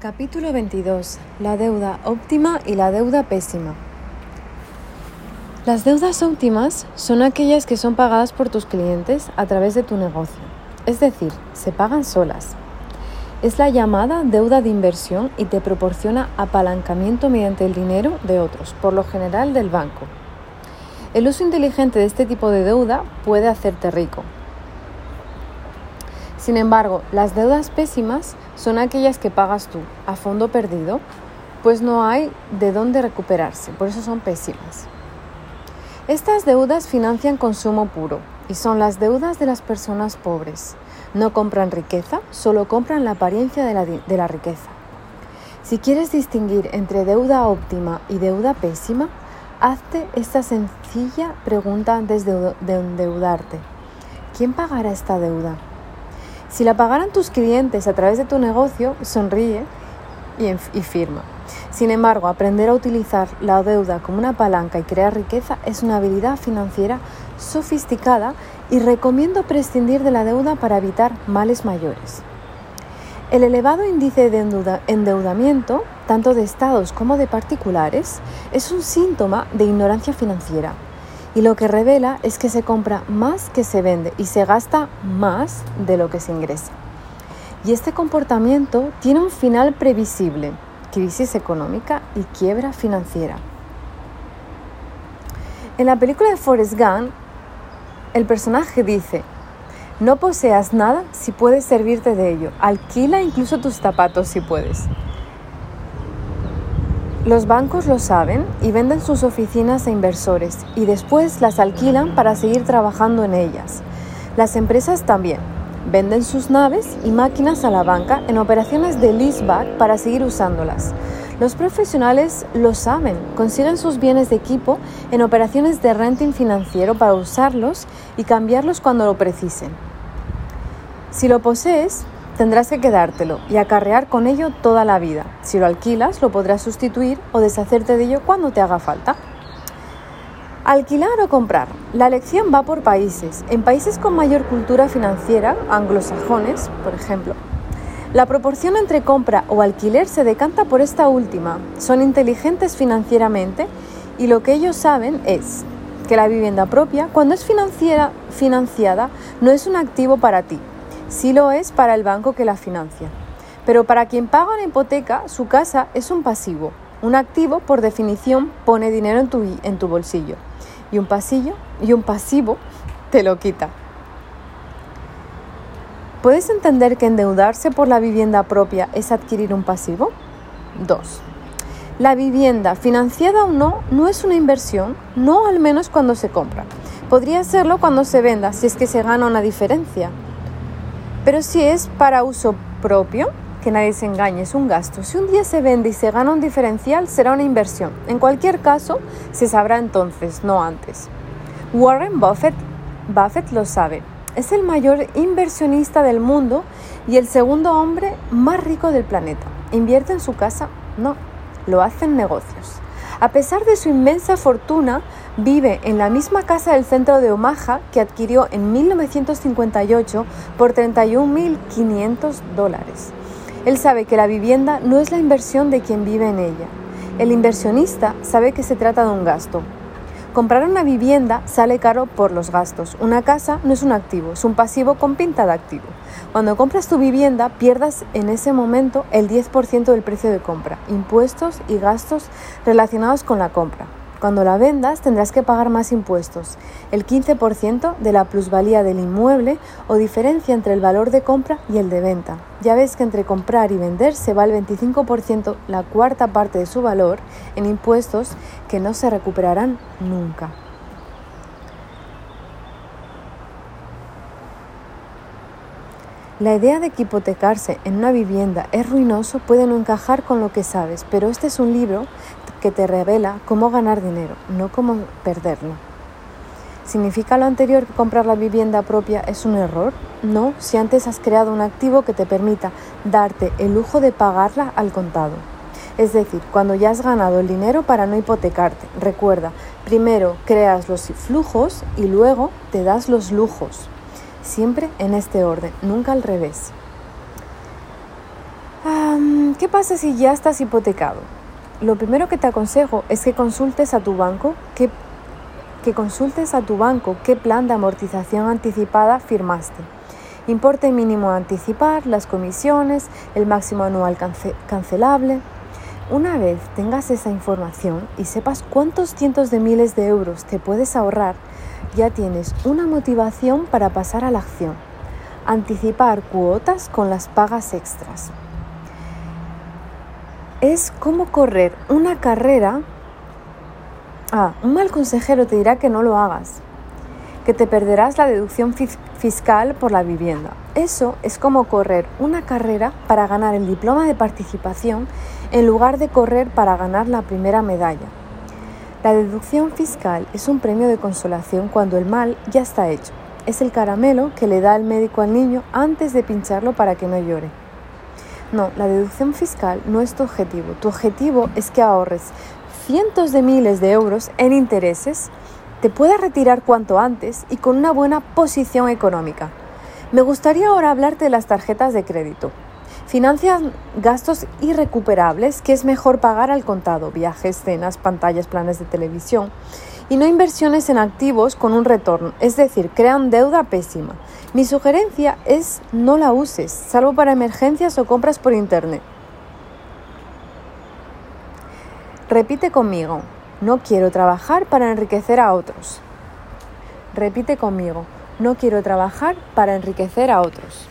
Capítulo 22. La deuda óptima y la deuda pésima. Las deudas óptimas son aquellas que son pagadas por tus clientes a través de tu negocio, es decir, se pagan solas. Es la llamada deuda de inversión y te proporciona apalancamiento mediante el dinero de otros, por lo general del banco. El uso inteligente de este tipo de deuda puede hacerte rico, sin embargo, las deudas pésimas son aquellas que pagas tú a fondo perdido, pues no hay de dónde recuperarse, por eso son pésimas. Estas deudas financian consumo puro y son las deudas de las personas pobres. No compran riqueza, solo compran la apariencia de la, de la riqueza. Si quieres distinguir entre deuda óptima y deuda pésima, hazte esta sencilla pregunta antes de, de endeudarte. ¿Quién pagará esta deuda? Si la pagaran tus clientes a través de tu negocio, sonríe y, firma. Sin embargo, aprender a utilizar la deuda como una palanca y crear riqueza es una habilidad financiera sofisticada y recomiendo prescindir de la deuda para evitar males mayores. El elevado índice de endeudamiento, tanto de estados como de particulares, es un síntoma de ignorancia financiera y lo que revela es que se compra más que se vende y se gasta más de lo que se ingresa. Y este comportamiento tiene un final previsible, crisis económica y quiebra financiera. En la película de Forrest Gump, el personaje dice, no poseas nada si puedes servirte de ello, alquila incluso tus zapatos si puedes. Los bancos lo saben y venden sus oficinas a inversores y después las alquilan para seguir trabajando en ellas. Las empresas también venden sus naves y máquinas a la banca en operaciones de leaseback para seguir usándolas. Los profesionales lo saben, consiguen sus bienes de equipo en operaciones de renting financiero para usarlos y cambiarlos cuando lo precisen. Si lo posees, Tendrás que quedártelo y acarrear con ello toda la vida. Si lo alquilas, lo podrás sustituir o deshacerte de ello cuando te haga falta. Alquilar o comprar. La elección va por países. En países con mayor cultura financiera, anglosajones, por ejemplo, la proporción entre compra o alquiler se decanta por esta última. Son inteligentes financieramente y lo que ellos saben es que la vivienda propia, cuando es financiada, no es un activo para ti, sí lo es para el banco que la financia. Pero para quien paga una hipoteca, su casa es un pasivo. Un activo, por definición, pone dinero en tu, en tu bolsillo. Y un pasillo y un pasivo te lo quita. ¿Puedes entender que endeudarse por la vivienda propia es adquirir un pasivo? 2. La vivienda, financiada o no, no es una inversión, no al menos cuando se compra. Podría serlo cuando se venda, si es que se gana una diferencia. Pero si es para uso propio, que nadie se engañe, es un gasto. Si un día se vende y se gana un diferencial, será una inversión. En cualquier caso, se sabrá entonces, no antes. Warren Buffett, Buffett lo sabe. Es el mayor inversionista del mundo y el segundo hombre más rico del planeta. ¿Invierte en su casa? No, lo hace en negocios. A pesar de su inmensa fortuna, vive en la misma casa del centro de Omaha que adquirió en 1958 por 31.500 dólares. Él sabe que la vivienda no es la inversión de quien vive en ella. El inversionista sabe que se trata de un gasto, Comprar una vivienda sale caro por los gastos. Una casa no es un activo, es un pasivo con pinta de activo. Cuando compras tu vivienda, pierdas en ese momento el 10% del precio de compra, impuestos y gastos relacionados con la compra. Cuando la vendas tendrás que pagar más impuestos, el 15% de la plusvalía del inmueble o diferencia entre el valor de compra y el de venta. Ya ves que entre comprar y vender se va el 25%, la cuarta parte de su valor, en impuestos que no se recuperarán nunca. La idea de que hipotecarse en una vivienda es ruinoso puede no encajar con lo que sabes, pero este es un libro que te revela cómo ganar dinero, no cómo perderlo. ¿Significa lo anterior que comprar la vivienda propia es un error? No, si antes has creado un activo que te permita darte el lujo de pagarla al contado. Es decir, cuando ya has ganado el dinero para no hipotecarte. Recuerda, primero creas los flujos y luego te das los lujos. Siempre en este orden, nunca al revés. ¿Qué pasa si ya estás hipotecado? Lo primero que te aconsejo es que consultes a tu banco qué, que consultes a tu banco qué plan de amortización anticipada firmaste. Importe mínimo a anticipar, las comisiones, el máximo anual cancelable. Una vez tengas esa información y sepas cuántos cientos de miles de euros te puedes ahorrar, ya tienes una motivación para pasar a la acción. Anticipar cuotas con las pagas extras. Es como correr una carrera. Ah, un mal consejero te dirá que no lo hagas, que te perderás la deducción fiscal por la vivienda. Eso es como correr una carrera para ganar el diploma de participación en lugar de correr para ganar la primera medalla. La deducción fiscal es un premio de consolación cuando el mal ya está hecho. Es el caramelo que le da el médico al niño antes de pincharlo para que no llore. No, la deducción fiscal no es tu objetivo. Tu objetivo es que ahorres cientos de miles de euros en intereses, te puedas retirar cuanto antes y con una buena posición económica. Me gustaría ahora hablarte de las tarjetas de crédito. Financian gastos irrecuperables que es mejor pagar al contado, viajes, cenas, pantallas, planes de televisión, y no inversiones en activos con un retorno, es decir, crean deuda pésima. Mi sugerencia es no la uses, salvo para emergencias o compras por internet. Repite conmigo, no quiero trabajar para enriquecer a otros. Repite conmigo, no quiero trabajar para enriquecer a otros.